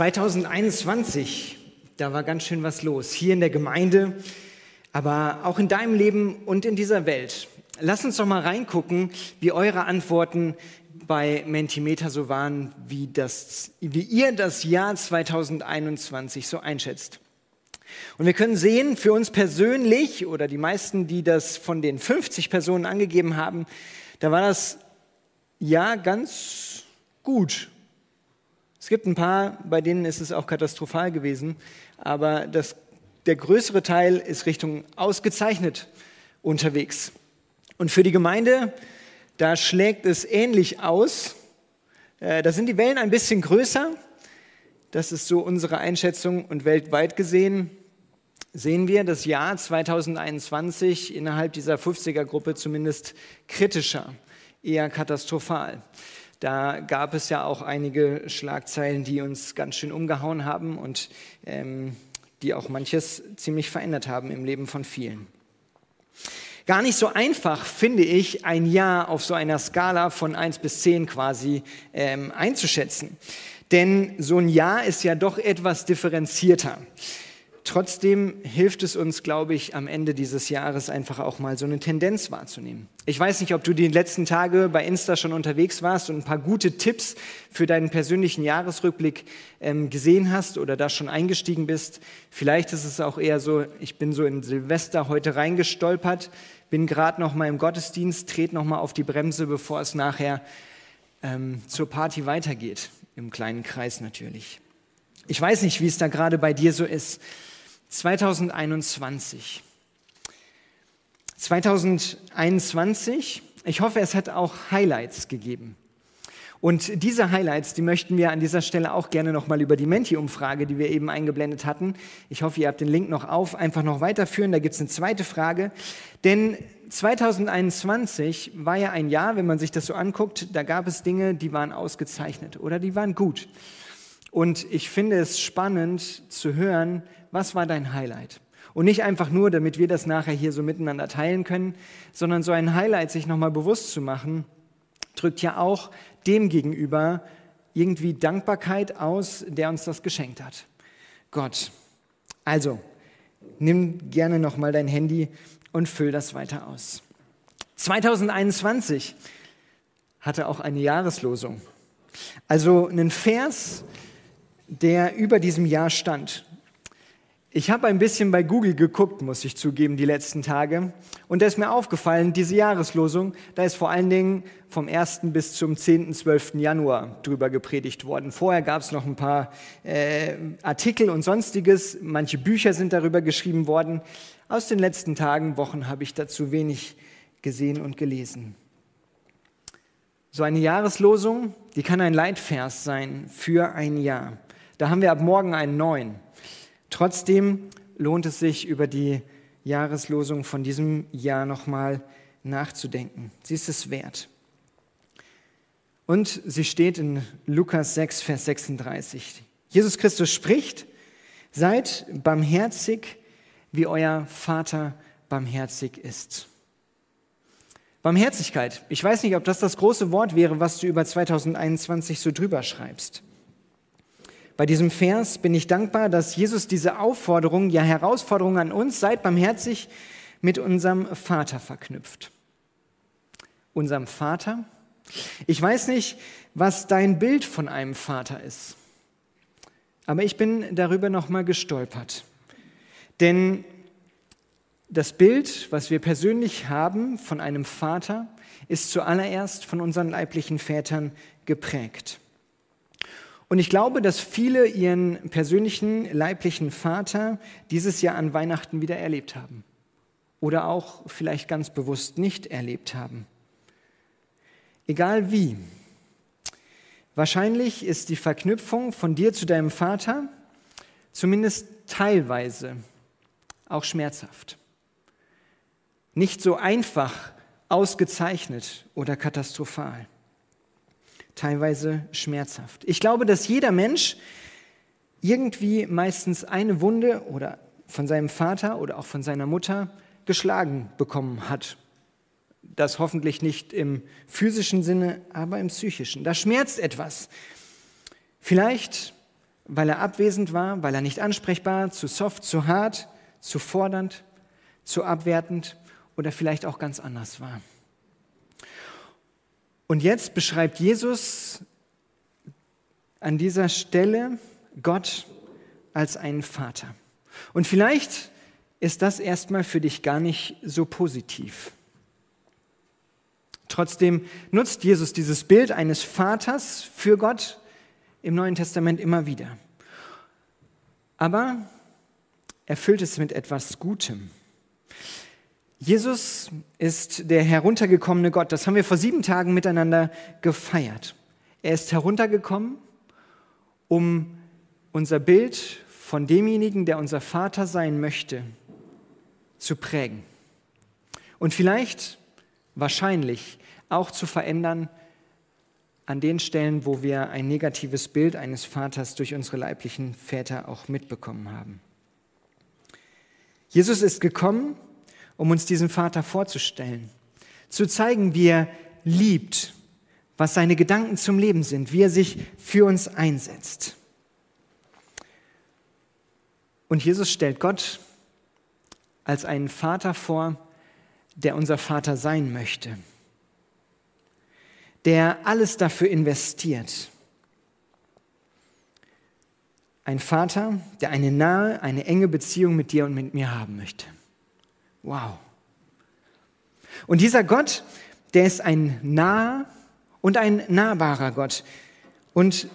2021, da war ganz schön was los. Hier in der Gemeinde, aber auch in deinem Leben und in dieser Welt. Lass uns doch mal reingucken, wie eure Antworten bei Mentimeter so waren, wie, das, wie ihr das Jahr 2021 so einschätzt. Und wir können sehen, für uns persönlich oder die meisten, die das von den 50 Personen angegeben haben, da war das Jahr ganz gut. Es gibt ein paar, bei denen ist es auch katastrophal gewesen, aber das, der größere Teil ist Richtung ausgezeichnet unterwegs. Und für die Gemeinde, da schlägt es ähnlich aus. Äh, da sind die Wellen ein bisschen größer. Das ist so unsere Einschätzung. Und weltweit gesehen sehen wir das Jahr 2021 innerhalb dieser 50er-Gruppe zumindest kritischer, eher katastrophal. Da gab es ja auch einige Schlagzeilen, die uns ganz schön umgehauen haben und ähm, die auch manches ziemlich verändert haben im Leben von vielen. Gar nicht so einfach, finde ich, ein Jahr auf so einer Skala von 1 bis 10 quasi ähm, einzuschätzen. Denn so ein Jahr ist ja doch etwas differenzierter. Trotzdem hilft es uns, glaube ich, am Ende dieses Jahres einfach auch mal so eine Tendenz wahrzunehmen. Ich weiß nicht, ob du die letzten Tage bei Insta schon unterwegs warst und ein paar gute Tipps für deinen persönlichen Jahresrückblick ähm, gesehen hast oder da schon eingestiegen bist. Vielleicht ist es auch eher so, ich bin so in Silvester heute reingestolpert, bin gerade noch mal im Gottesdienst, trete noch mal auf die Bremse, bevor es nachher ähm, zur Party weitergeht, im kleinen Kreis natürlich. Ich weiß nicht, wie es da gerade bei dir so ist. 2021. 2021, ich hoffe, es hat auch Highlights gegeben. Und diese Highlights, die möchten wir an dieser Stelle auch gerne nochmal über die Menti-Umfrage, die wir eben eingeblendet hatten. Ich hoffe, ihr habt den Link noch auf, einfach noch weiterführen. Da gibt es eine zweite Frage. Denn 2021 war ja ein Jahr, wenn man sich das so anguckt, da gab es Dinge, die waren ausgezeichnet oder die waren gut. Und ich finde es spannend zu hören, was war dein Highlight? Und nicht einfach nur, damit wir das nachher hier so miteinander teilen können, sondern so ein Highlight sich nochmal bewusst zu machen, drückt ja auch dem gegenüber irgendwie Dankbarkeit aus, der uns das geschenkt hat. Gott. Also, nimm gerne nochmal dein Handy und füll das weiter aus. 2021 hatte auch eine Jahreslosung. Also einen Vers, der über diesem Jahr stand. Ich habe ein bisschen bei Google geguckt, muss ich zugeben, die letzten Tage. Und da ist mir aufgefallen, diese Jahreslosung, da ist vor allen Dingen vom 1. bis zum 10., 12. Januar drüber gepredigt worden. Vorher gab es noch ein paar äh, Artikel und sonstiges. Manche Bücher sind darüber geschrieben worden. Aus den letzten Tagen, Wochen habe ich dazu wenig gesehen und gelesen. So eine Jahreslosung, die kann ein Leitvers sein für ein Jahr. Da haben wir ab morgen einen neuen. Trotzdem lohnt es sich, über die Jahreslosung von diesem Jahr nochmal nachzudenken. Sie ist es wert. Und sie steht in Lukas 6, Vers 36. Jesus Christus spricht, seid barmherzig, wie euer Vater barmherzig ist. Barmherzigkeit. Ich weiß nicht, ob das das große Wort wäre, was du über 2021 so drüber schreibst. Bei diesem Vers bin ich dankbar, dass Jesus diese Aufforderung, ja Herausforderung an uns, seid barmherzig, mit unserem Vater verknüpft. Unserem Vater? Ich weiß nicht, was dein Bild von einem Vater ist, aber ich bin darüber nochmal gestolpert. Denn das Bild, was wir persönlich haben von einem Vater, ist zuallererst von unseren leiblichen Vätern geprägt. Und ich glaube, dass viele ihren persönlichen leiblichen Vater dieses Jahr an Weihnachten wieder erlebt haben. Oder auch vielleicht ganz bewusst nicht erlebt haben. Egal wie. Wahrscheinlich ist die Verknüpfung von dir zu deinem Vater zumindest teilweise auch schmerzhaft. Nicht so einfach ausgezeichnet oder katastrophal teilweise schmerzhaft. Ich glaube, dass jeder Mensch irgendwie meistens eine Wunde oder von seinem Vater oder auch von seiner Mutter geschlagen bekommen hat. Das hoffentlich nicht im physischen Sinne, aber im psychischen. Da schmerzt etwas. Vielleicht weil er abwesend war, weil er nicht ansprechbar, zu soft, zu hart, zu fordernd, zu abwertend oder vielleicht auch ganz anders war. Und jetzt beschreibt Jesus an dieser Stelle Gott als einen Vater. Und vielleicht ist das erstmal für dich gar nicht so positiv. Trotzdem nutzt Jesus dieses Bild eines Vaters für Gott im Neuen Testament immer wieder. Aber er füllt es mit etwas Gutem. Jesus ist der heruntergekommene Gott. Das haben wir vor sieben Tagen miteinander gefeiert. Er ist heruntergekommen, um unser Bild von demjenigen, der unser Vater sein möchte, zu prägen. Und vielleicht, wahrscheinlich, auch zu verändern an den Stellen, wo wir ein negatives Bild eines Vaters durch unsere leiblichen Väter auch mitbekommen haben. Jesus ist gekommen, um uns diesen Vater vorzustellen, zu zeigen, wie er liebt, was seine Gedanken zum Leben sind, wie er sich für uns einsetzt. Und Jesus stellt Gott als einen Vater vor, der unser Vater sein möchte, der alles dafür investiert. Ein Vater, der eine nahe, eine enge Beziehung mit dir und mit mir haben möchte. Wow. Und dieser Gott, der ist ein naher und ein nahbarer Gott. Und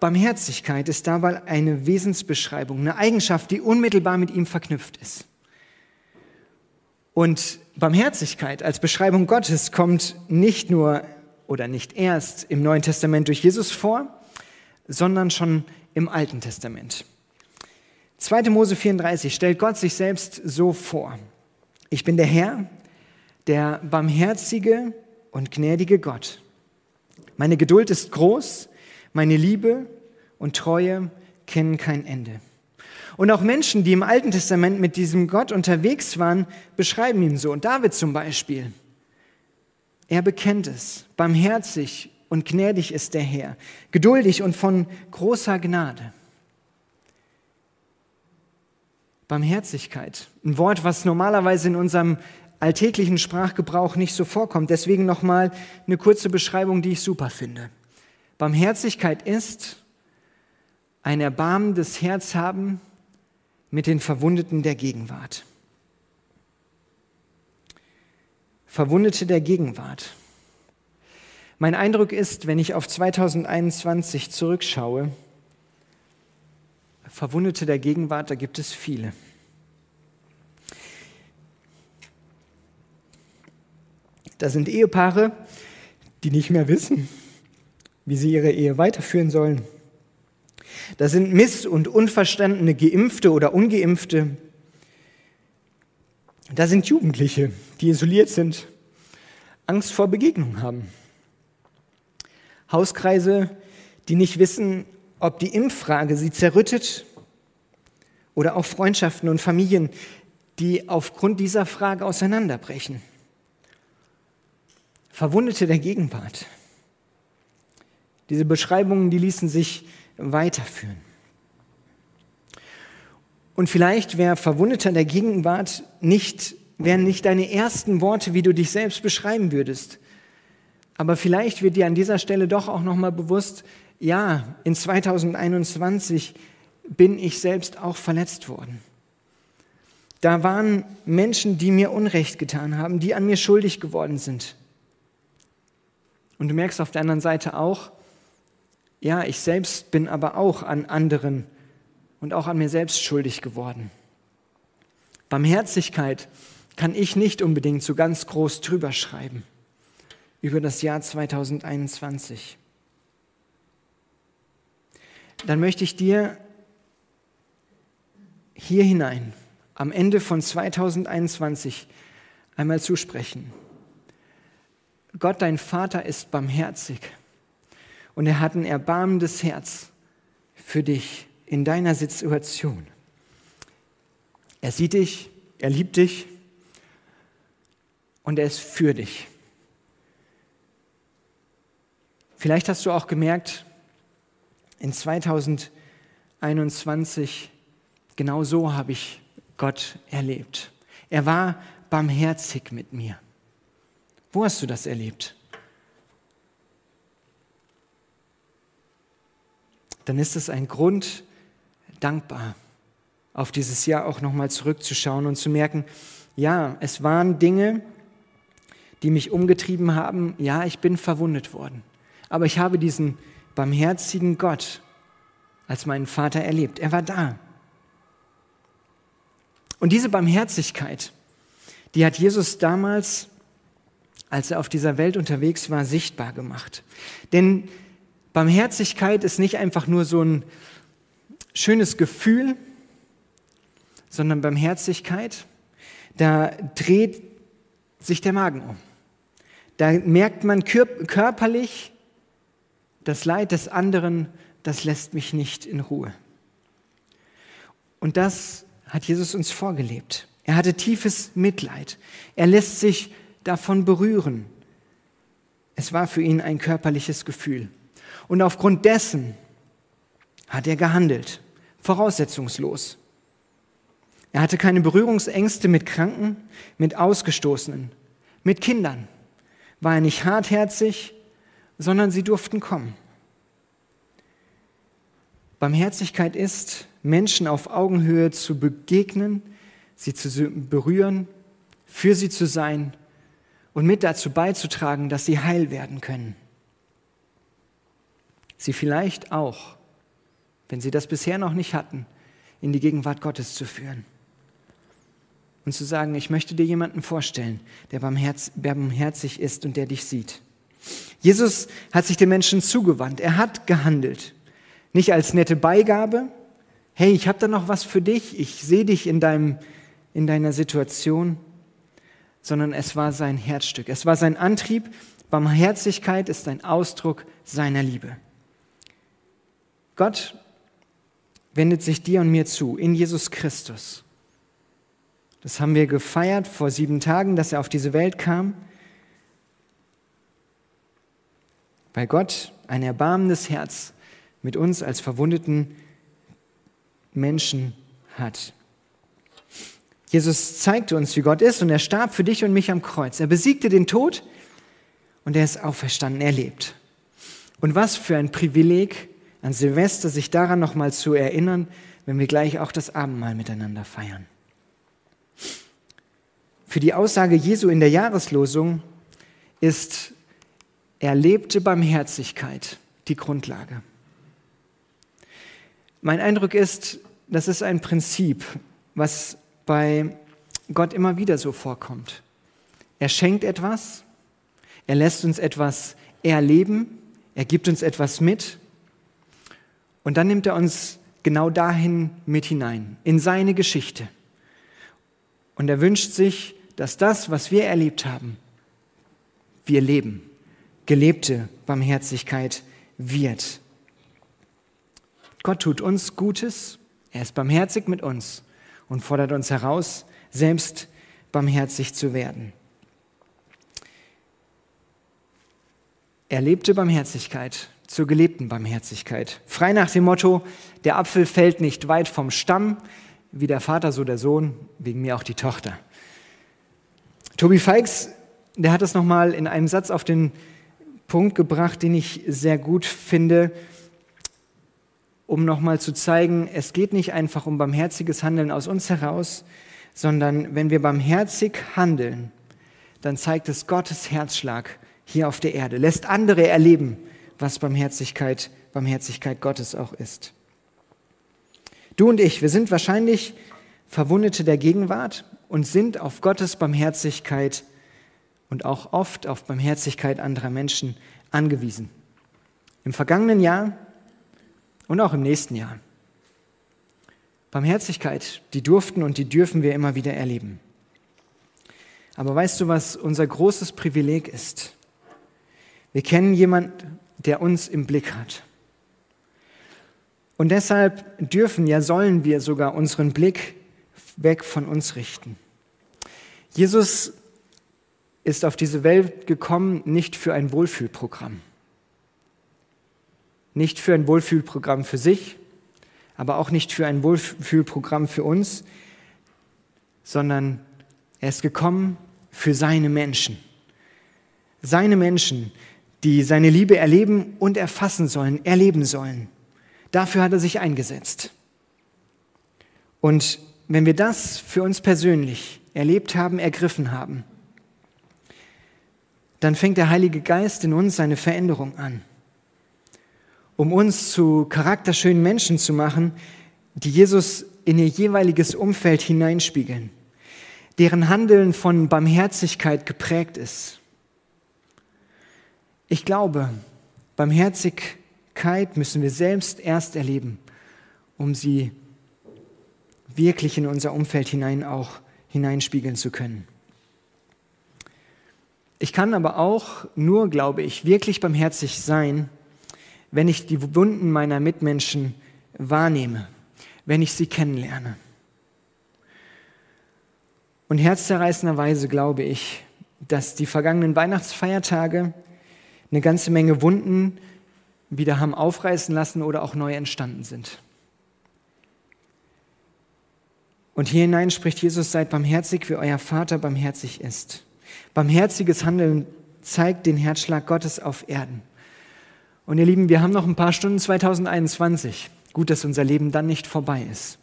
Barmherzigkeit ist dabei eine Wesensbeschreibung, eine Eigenschaft, die unmittelbar mit ihm verknüpft ist. Und Barmherzigkeit als Beschreibung Gottes kommt nicht nur oder nicht erst im Neuen Testament durch Jesus vor, sondern schon im Alten Testament. 2. Mose 34 stellt Gott sich selbst so vor. Ich bin der Herr, der barmherzige und gnädige Gott. Meine Geduld ist groß, meine Liebe und Treue kennen kein Ende. Und auch Menschen, die im Alten Testament mit diesem Gott unterwegs waren, beschreiben ihn so. Und David zum Beispiel. Er bekennt es. Barmherzig und gnädig ist der Herr, geduldig und von großer Gnade. Barmherzigkeit. Ein Wort, was normalerweise in unserem alltäglichen Sprachgebrauch nicht so vorkommt. Deswegen nochmal eine kurze Beschreibung, die ich super finde. Barmherzigkeit ist ein erbarmendes Herz haben mit den Verwundeten der Gegenwart. Verwundete der Gegenwart. Mein Eindruck ist, wenn ich auf 2021 zurückschaue, Verwundete der Gegenwart, da gibt es viele. Da sind Ehepaare, die nicht mehr wissen, wie sie ihre Ehe weiterführen sollen. Da sind miss- und unverstandene Geimpfte oder Ungeimpfte. Da sind Jugendliche, die isoliert sind, Angst vor Begegnung haben. Hauskreise, die nicht wissen, ob die Impffrage sie zerrüttet oder auch Freundschaften und Familien, die aufgrund dieser Frage auseinanderbrechen. Verwundete der Gegenwart. Diese Beschreibungen, die ließen sich weiterführen. Und vielleicht wäre Verwundeter der Gegenwart nicht, wären nicht deine ersten Worte, wie du dich selbst beschreiben würdest. Aber vielleicht wird dir an dieser Stelle doch auch nochmal bewusst, ja, in 2021 bin ich selbst auch verletzt worden. Da waren Menschen, die mir Unrecht getan haben, die an mir schuldig geworden sind. Und du merkst auf der anderen Seite auch, ja, ich selbst bin aber auch an anderen und auch an mir selbst schuldig geworden. Barmherzigkeit kann ich nicht unbedingt so ganz groß drüber schreiben über das Jahr 2021 dann möchte ich dir hier hinein am Ende von 2021 einmal zusprechen. Gott, dein Vater, ist barmherzig und er hat ein erbarmendes Herz für dich in deiner Situation. Er sieht dich, er liebt dich und er ist für dich. Vielleicht hast du auch gemerkt, in 2021 21, genau so habe ich Gott erlebt. Er war barmherzig mit mir. Wo hast du das erlebt? Dann ist es ein Grund, dankbar auf dieses Jahr auch nochmal zurückzuschauen und zu merken, ja, es waren Dinge, die mich umgetrieben haben. Ja, ich bin verwundet worden. Aber ich habe diesen barmherzigen Gott als meinen Vater erlebt. Er war da. Und diese Barmherzigkeit, die hat Jesus damals, als er auf dieser Welt unterwegs war, sichtbar gemacht. Denn Barmherzigkeit ist nicht einfach nur so ein schönes Gefühl, sondern Barmherzigkeit da dreht sich der Magen um. Da merkt man körperlich, das Leid des anderen, das lässt mich nicht in Ruhe. Und das hat Jesus uns vorgelebt. Er hatte tiefes Mitleid. Er lässt sich davon berühren. Es war für ihn ein körperliches Gefühl. Und aufgrund dessen hat er gehandelt, voraussetzungslos. Er hatte keine Berührungsängste mit Kranken, mit Ausgestoßenen, mit Kindern. War er nicht hartherzig, sondern sie durften kommen. Barmherzigkeit ist, Menschen auf Augenhöhe zu begegnen, sie zu berühren, für sie zu sein und mit dazu beizutragen, dass sie heil werden können. Sie vielleicht auch, wenn sie das bisher noch nicht hatten, in die Gegenwart Gottes zu führen und zu sagen, ich möchte dir jemanden vorstellen, der barmherzig ist und der dich sieht. Jesus hat sich den Menschen zugewandt, er hat gehandelt. Nicht als nette Beigabe, hey, ich habe da noch was für dich, ich sehe dich in, deinem, in deiner Situation, sondern es war sein Herzstück, es war sein Antrieb. Barmherzigkeit ist ein Ausdruck seiner Liebe. Gott wendet sich dir und mir zu in Jesus Christus. Das haben wir gefeiert vor sieben Tagen, dass er auf diese Welt kam. Weil Gott ein erbarmendes Herz mit uns als verwundeten Menschen hat. Jesus zeigte uns, wie Gott ist und er starb für dich und mich am Kreuz. Er besiegte den Tod und er ist auferstanden, er lebt. Und was für ein Privileg an Silvester, sich daran nochmal zu erinnern, wenn wir gleich auch das Abendmahl miteinander feiern. Für die Aussage Jesu in der Jahreslosung ist erlebte Barmherzigkeit die Grundlage. Mein Eindruck ist, das ist ein Prinzip, was bei Gott immer wieder so vorkommt. Er schenkt etwas, er lässt uns etwas erleben, er gibt uns etwas mit und dann nimmt er uns genau dahin mit hinein, in seine Geschichte. Und er wünscht sich, dass das, was wir erlebt haben, wir leben. Gelebte Barmherzigkeit wird. Gott tut uns Gutes, er ist barmherzig mit uns und fordert uns heraus, selbst barmherzig zu werden. Erlebte Barmherzigkeit zur gelebten Barmherzigkeit. Frei nach dem Motto, der Apfel fällt nicht weit vom Stamm, wie der Vater, so der Sohn, wegen mir auch die Tochter. Tobi Feix, der hat es nochmal in einem Satz auf den Punkt gebracht, den ich sehr gut finde, um nochmal zu zeigen, es geht nicht einfach um barmherziges Handeln aus uns heraus, sondern wenn wir barmherzig handeln, dann zeigt es Gottes Herzschlag hier auf der Erde, lässt andere erleben, was Barmherzigkeit, Barmherzigkeit Gottes auch ist. Du und ich, wir sind wahrscheinlich Verwundete der Gegenwart und sind auf Gottes Barmherzigkeit und auch oft auf Barmherzigkeit anderer Menschen angewiesen. Im vergangenen Jahr und auch im nächsten Jahr. Barmherzigkeit, die durften und die dürfen wir immer wieder erleben. Aber weißt du, was unser großes Privileg ist? Wir kennen jemanden, der uns im Blick hat. Und deshalb dürfen, ja sollen wir sogar unseren Blick weg von uns richten. Jesus ist auf diese Welt gekommen nicht für ein Wohlfühlprogramm. Nicht für ein Wohlfühlprogramm für sich, aber auch nicht für ein Wohlfühlprogramm für uns, sondern er ist gekommen für seine Menschen. Seine Menschen, die seine Liebe erleben und erfassen sollen, erleben sollen. Dafür hat er sich eingesetzt. Und wenn wir das für uns persönlich erlebt haben, ergriffen haben, dann fängt der Heilige Geist in uns seine Veränderung an, um uns zu charakterschönen Menschen zu machen, die Jesus in ihr jeweiliges Umfeld hineinspiegeln, deren Handeln von Barmherzigkeit geprägt ist. Ich glaube, Barmherzigkeit müssen wir selbst erst erleben, um sie wirklich in unser Umfeld hinein auch hineinspiegeln zu können. Ich kann aber auch nur, glaube ich, wirklich barmherzig sein, wenn ich die Wunden meiner Mitmenschen wahrnehme, wenn ich sie kennenlerne. Und herzzerreißenderweise glaube ich, dass die vergangenen Weihnachtsfeiertage eine ganze Menge Wunden wieder haben aufreißen lassen oder auch neu entstanden sind. Und hier hinein spricht Jesus, seid barmherzig, wie euer Vater barmherzig ist. Barmherziges Handeln zeigt den Herzschlag Gottes auf Erden. Und ihr Lieben, wir haben noch ein paar Stunden 2021. Gut, dass unser Leben dann nicht vorbei ist.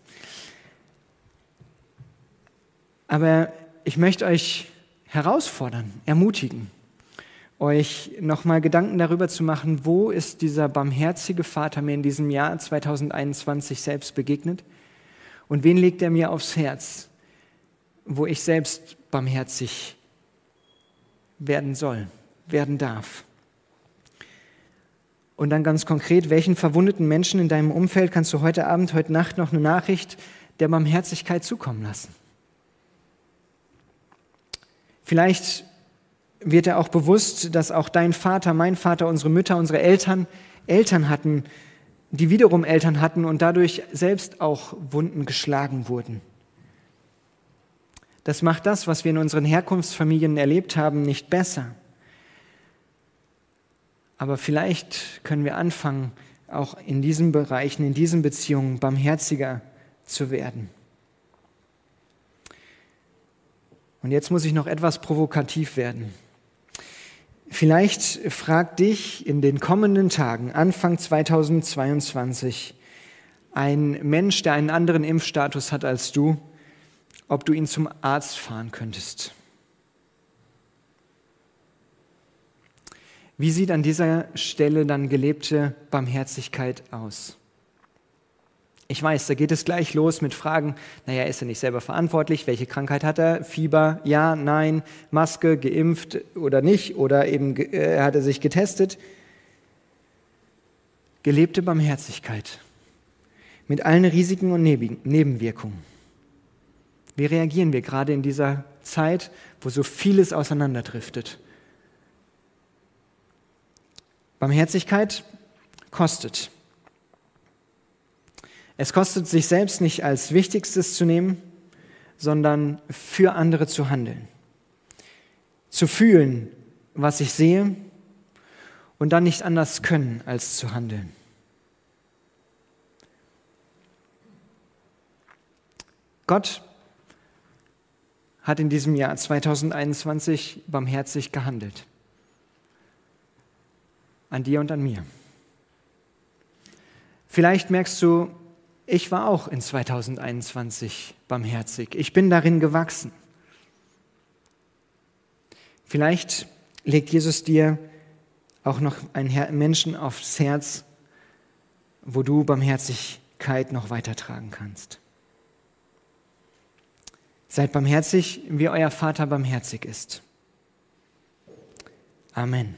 Aber ich möchte euch herausfordern, ermutigen, euch nochmal Gedanken darüber zu machen, wo ist dieser barmherzige Vater mir in diesem Jahr 2021 selbst begegnet und wen legt er mir aufs Herz, wo ich selbst barmherzig werden soll, werden darf. Und dann ganz konkret, welchen verwundeten Menschen in deinem Umfeld kannst du heute Abend, heute Nacht noch eine Nachricht der Barmherzigkeit zukommen lassen? Vielleicht wird er auch bewusst, dass auch dein Vater, mein Vater, unsere Mütter, unsere Eltern Eltern hatten, die wiederum Eltern hatten und dadurch selbst auch Wunden geschlagen wurden. Das macht das, was wir in unseren Herkunftsfamilien erlebt haben, nicht besser. Aber vielleicht können wir anfangen, auch in diesen Bereichen, in diesen Beziehungen barmherziger zu werden. Und jetzt muss ich noch etwas provokativ werden. Vielleicht fragt dich in den kommenden Tagen, Anfang 2022, ein Mensch, der einen anderen Impfstatus hat als du, ob du ihn zum Arzt fahren könntest. Wie sieht an dieser Stelle dann gelebte Barmherzigkeit aus? Ich weiß, da geht es gleich los mit Fragen, naja, ist er nicht selber verantwortlich? Welche Krankheit hat er? Fieber? Ja, nein, Maske, geimpft oder nicht? Oder eben äh, hat er sich getestet? Gelebte Barmherzigkeit mit allen Risiken und Nebenwirkungen. Wie reagieren wir gerade in dieser Zeit, wo so vieles auseinanderdriftet? Barmherzigkeit kostet. Es kostet sich selbst nicht als Wichtigstes zu nehmen, sondern für andere zu handeln. Zu fühlen, was ich sehe und dann nicht anders können, als zu handeln. Gott hat in diesem Jahr 2021 barmherzig gehandelt. An dir und an mir. Vielleicht merkst du, ich war auch in 2021 barmherzig. Ich bin darin gewachsen. Vielleicht legt Jesus dir auch noch einen Menschen aufs Herz, wo du Barmherzigkeit noch weitertragen kannst. Seid barmherzig, wie euer Vater barmherzig ist. Amen.